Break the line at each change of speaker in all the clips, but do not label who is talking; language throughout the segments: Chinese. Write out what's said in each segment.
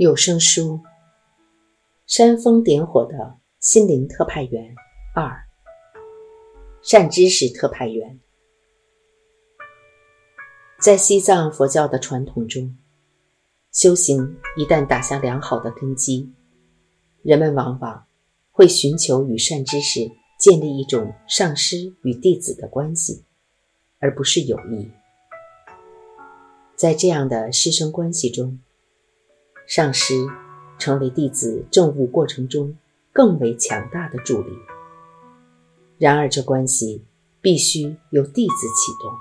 有声书《煽风点火的心灵特派员二》，善知识特派员。在西藏佛教的传统中，修行一旦打下良好的根基，人们往往会寻求与善知识建立一种上师与弟子的关系，而不是友谊。在这样的师生关系中，上师成为弟子证悟过程中更为强大的助力。然而，这关系必须由弟子启动。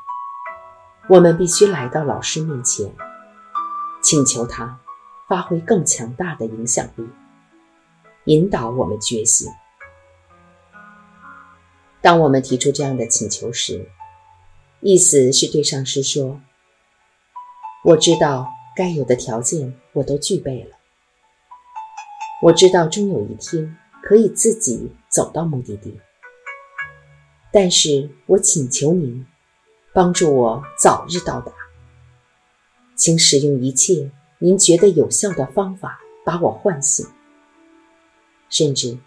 我们必须来到老师面前，请求他发挥更强大的影响力，引导我们觉醒。当我们提出这样的请求时，意思是对上师说：“我知道。”该有的条件我都具备了。我知道终有一天可以自己走到目的地，但是我请求您帮助我早日到达。请使用一切您觉得有效的方法把我唤醒。甚至，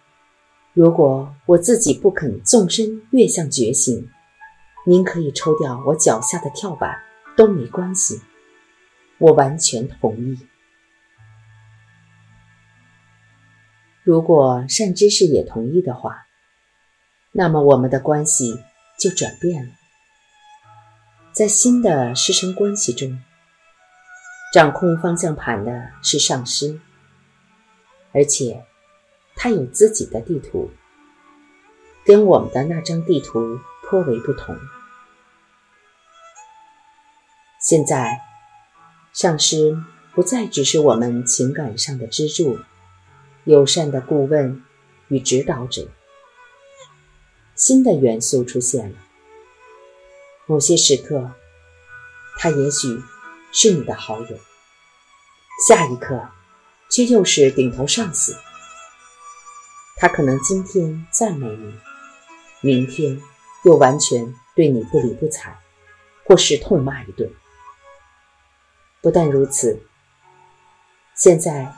如果我自己不肯纵身跃向觉醒，您可以抽掉我脚下的跳板都没关系。我完全同意。如果善知识也同意的话，那么我们的关系就转变了。在新的师生关系中，掌控方向盘的是上师，而且他有自己的地图，跟我们的那张地图颇为不同。现在。上师不再只是我们情感上的支柱、友善的顾问与指导者。新的元素出现了。某些时刻，他也许是你的好友；下一刻，却又是顶头上司。他可能今天赞美你，明天又完全对你不理不睬，或是痛骂一顿。不但如此，现在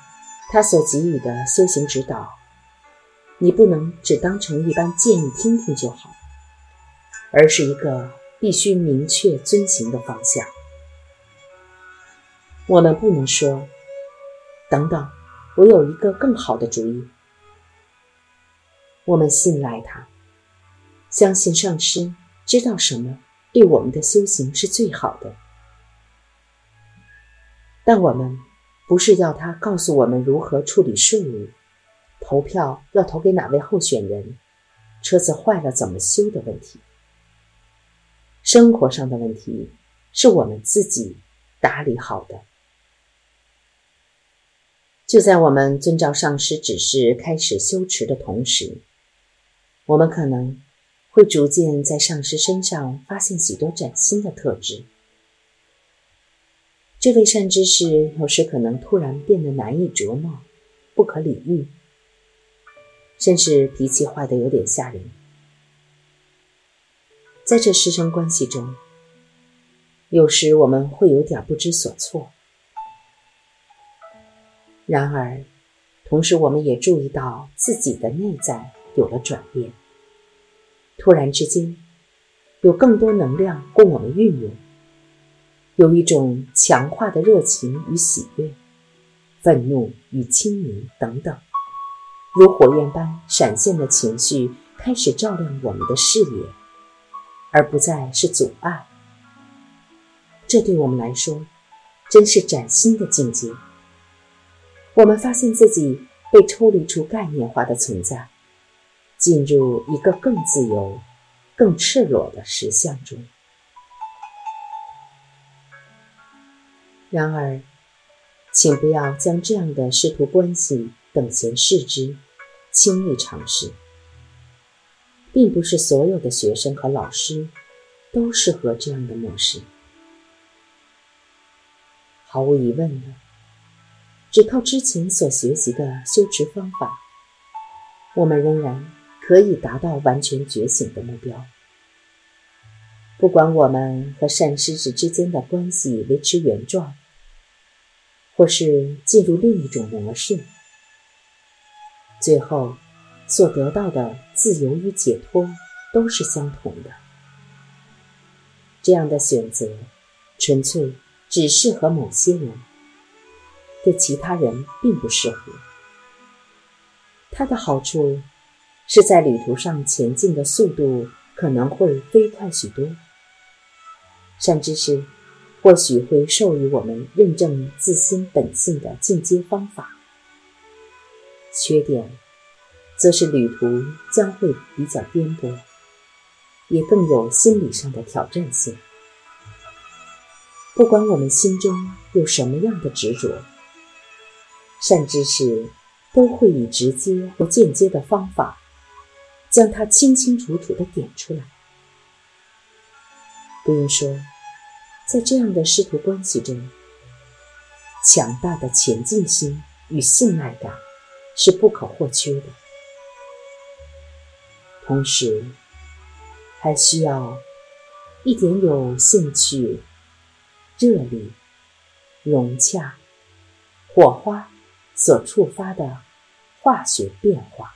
他所给予的修行指导，你不能只当成一般建议听听就好，而是一个必须明确遵行的方向。我们不能说：“等等，我有一个更好的主意。”我们信赖他，相信上师知道什么对我们的修行是最好的。但我们不是要他告诉我们如何处理税务、投票要投给哪位候选人、车子坏了怎么修的问题。生活上的问题是我们自己打理好的。就在我们遵照上师指示开始修持的同时，我们可能会逐渐在上师身上发现许多崭新的特质。这位善知识有时可能突然变得难以琢磨、不可理喻，甚至脾气坏的有点吓人。在这师生关系中，有时我们会有点不知所措。然而，同时我们也注意到自己的内在有了转变，突然之间有更多能量供我们运用。有一种强化的热情与喜悦，愤怒与清明等等，如火焰般闪现的情绪开始照亮我们的视野，而不再是阻碍。这对我们来说，真是崭新的境界。我们发现自己被抽离出概念化的存在，进入一个更自由、更赤裸的实相中。然而，请不要将这样的师徒关系等闲视之，轻易尝试。并不是所有的学生和老师都适合这样的模式。毫无疑问的，只靠之前所学习的修持方法，我们仍然可以达到完全觉醒的目标。不管我们和善师子之间的关系维持原状。或是进入另一种模式，最后所得到的自由与解脱都是相同的。这样的选择，纯粹只适合某些人，对其他人并不适合。它的好处是在旅途上前进的速度可能会飞快许多，甚至是或许会授予我们认证自心本性的进阶方法。缺点则是旅途将会比较颠簸。也更有心理上的挑战性。不管我们心中有什么样的执着，善知识都会以直接或间接的方法，将它清清楚楚地点出来。不用说，在这样的师徒关系中，强大的前进心与信赖感是不可或缺的。同时，还需要一点有兴趣、热力、融洽、火花所触发的化学变化。